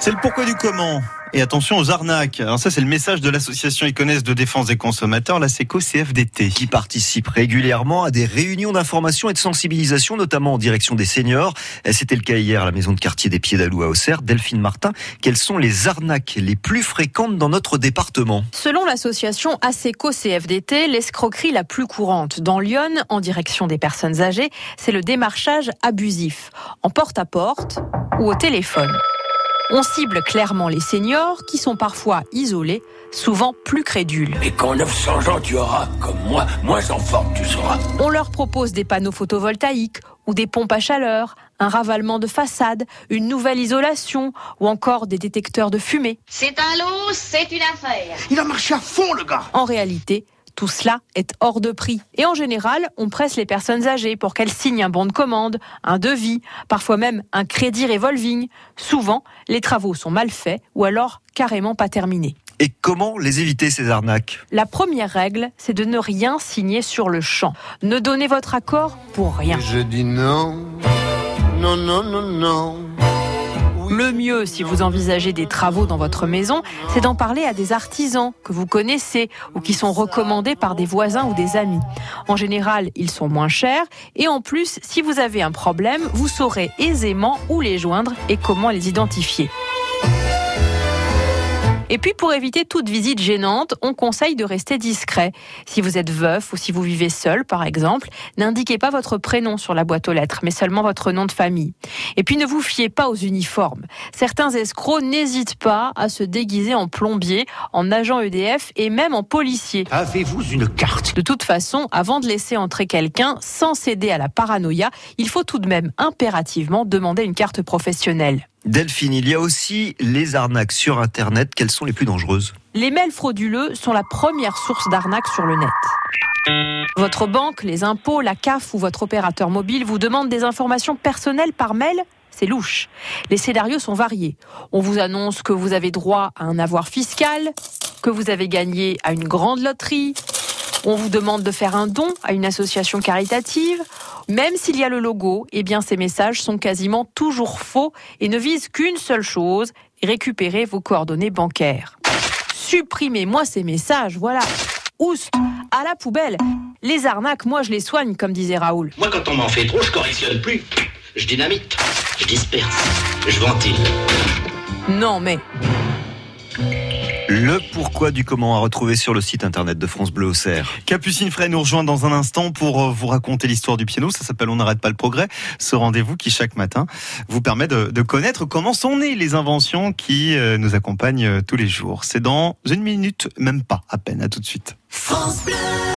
C'est le pourquoi du comment. Et attention aux arnaques. Alors ça, c'est le message de l'association Iconès de défense des consommateurs, la SECO CFDT. Qui participe régulièrement à des réunions d'information et de sensibilisation, notamment en direction des seniors. C'était le cas hier à la maison de quartier des Pieds d'Alou à Auxerre. Delphine Martin, quelles sont les arnaques les plus fréquentes dans notre département? Selon l'association ASECO CFDT, l'escroquerie la plus courante dans Lyon, en direction des personnes âgées, c'est le démarchage abusif, en porte-à-porte ou au téléphone. On cible clairement les seniors qui sont parfois isolés, souvent plus crédules. Et quand 900 ans tu auras, comme moi, moins en forme tu seras. On leur propose des panneaux photovoltaïques ou des pompes à chaleur, un ravalement de façade, une nouvelle isolation ou encore des détecteurs de fumée. C'est un lot, c'est une affaire. Il a marché à fond le gars. En réalité, tout cela est hors de prix. Et en général, on presse les personnes âgées pour qu'elles signent un bon de commande, un devis, parfois même un crédit revolving. Souvent, les travaux sont mal faits ou alors carrément pas terminés. Et comment les éviter ces arnaques? La première règle, c'est de ne rien signer sur le champ. Ne donnez votre accord pour rien. Je dis non, non, non, non, non. Le mieux, si vous envisagez des travaux dans votre maison, c'est d'en parler à des artisans que vous connaissez ou qui sont recommandés par des voisins ou des amis. En général, ils sont moins chers et en plus, si vous avez un problème, vous saurez aisément où les joindre et comment les identifier. Et puis pour éviter toute visite gênante, on conseille de rester discret. Si vous êtes veuf ou si vous vivez seul, par exemple, n'indiquez pas votre prénom sur la boîte aux lettres, mais seulement votre nom de famille. Et puis ne vous fiez pas aux uniformes. Certains escrocs n'hésitent pas à se déguiser en plombier, en agent EDF et même en policier. Avez-vous une carte? De toute façon, avant de laisser entrer quelqu'un sans céder à la paranoïa, il faut tout de même impérativement demander une carte professionnelle. Delphine, il y a aussi les arnaques sur Internet. Quelles sont les plus dangereuses? Les mails frauduleux sont la première source d'arnaque sur le net. Votre banque, les impôts, la CAF ou votre opérateur mobile vous demandent des informations personnelles par mail? C'est louche. Les scénarios sont variés. On vous annonce que vous avez droit à un avoir fiscal, que vous avez gagné à une grande loterie, on vous demande de faire un don à une association caritative. Même s'il y a le logo, eh bien ces messages sont quasiment toujours faux et ne visent qu'une seule chose, récupérer vos coordonnées bancaires. Supprimez-moi ces messages, voilà. Oust, à la poubelle. Les arnaques, moi je les soigne, comme disait Raoul. Moi, quand on m'en fait trop, je correctionne plus. Je dynamite, je disperse, je ventile. Non mais... Le pourquoi du comment à retrouver sur le site internet de France Bleu Auxerre. Capucine Frey nous rejoint dans un instant pour euh, vous raconter l'histoire du piano. Ça s'appelle On n'arrête pas le progrès. Ce rendez-vous qui chaque matin vous permet de, de connaître comment sont nées les inventions qui euh, nous accompagnent euh, tous les jours. C'est dans une minute, même pas à peine. À tout de suite. France Bleu.